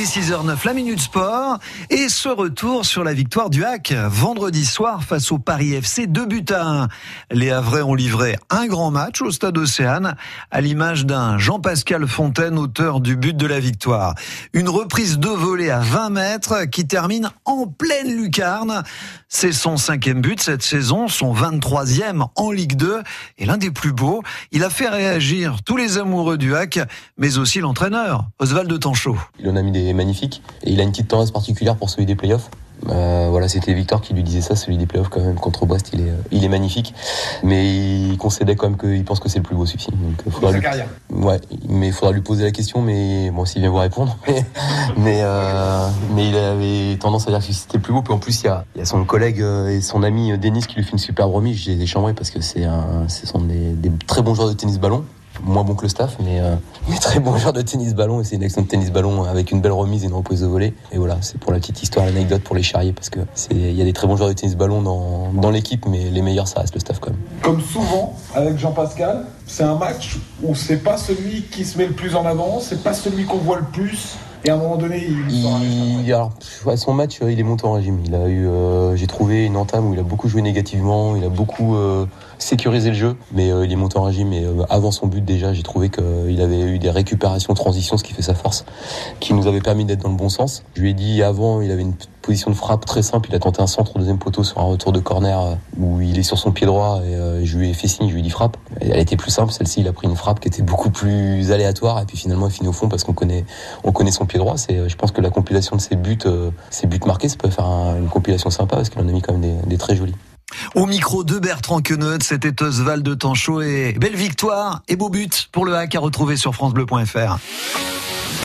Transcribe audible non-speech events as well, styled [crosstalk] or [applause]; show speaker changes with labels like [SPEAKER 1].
[SPEAKER 1] Il est 6h09, la Minute Sport, et ce retour sur la victoire du Hack vendredi soir face au Paris FC, 2 buts à 1. Les Havrais ont livré un grand match au stade Océane, à l'image d'un Jean-Pascal Fontaine, auteur du but de la victoire. Une reprise de volée à 20 mètres qui termine en pleine lucarne. C'est son cinquième but cette saison, son 23e en Ligue 2, et l'un des plus beaux. Il a fait réagir tous les amoureux du Hack, mais aussi l'entraîneur, Oswald de Tanchot.
[SPEAKER 2] Il en a mis des magnifiques et il a une petite tendance particulière pour celui des playoffs. Euh, voilà, c'était Victor qui lui disait ça, celui des playoffs quand même contre Brest, il est, euh, il est magnifique, mais il concédait quand même qu'il pense que c'est le plus beau celui-ci. Donc,
[SPEAKER 3] euh, faudra
[SPEAKER 2] lui...
[SPEAKER 3] carrière.
[SPEAKER 2] Ouais, mais il faudra lui poser la question, mais bon, s'il vient vous répondre. [laughs] mais, euh, mais il avait tendance à dire que c'était le plus beau. Puis en plus, il y a, il y a son collègue et son ami Denis qui lui fait une superbe remise. J'ai les chambré parce que c'est un, ce sont des, des très bons joueurs de tennis ballon moins bon que le staff, mais, euh, mais très bon joueur de tennis ballon. Et c'est une action de tennis ballon avec une belle remise et une reprise de volée. Et voilà, c'est pour la petite histoire, l'anecdote pour les charriers, parce que il y a des très bons joueurs de tennis ballon dans, dans l'équipe, mais les meilleurs ça reste le staff quand même.
[SPEAKER 3] Comme souvent avec Jean-Pascal, c'est un match où c'est pas celui qui se met le plus en avant, c'est pas celui qu'on voit le plus. Et à un moment donné, il,
[SPEAKER 2] il alors, son match, il est monté en régime. Il a eu, euh, j'ai trouvé une entame où il a beaucoup joué négativement, il a beaucoup euh, sécurisé le jeu, mais euh, il est monté en régime. Et euh, avant son but déjà, j'ai trouvé qu'il avait eu des récupérations, transitions, ce qui fait sa force, qui nous avait permis d'être dans le bon sens. Je lui ai dit avant, il avait une position de frappe très simple. Il a tenté un centre au deuxième poteau sur un retour de corner où il est sur son pied droit je lui ai fait signe, je lui ai dit frappe. Elle était plus simple, celle-ci, il a pris une frappe qui était beaucoup plus aléatoire et puis finalement il finit au fond parce qu'on connaît, on connaît son pied droit. C'est, je pense que la compilation de ses buts, ses buts marqués, ça peut faire une compilation sympa parce qu'il en a mis quand même des, des très jolis.
[SPEAKER 1] Au micro de Bertrand Queneut, c'était Oswald de Tanchot et belle victoire et beau but pour le hack à retrouver sur francebleu.fr.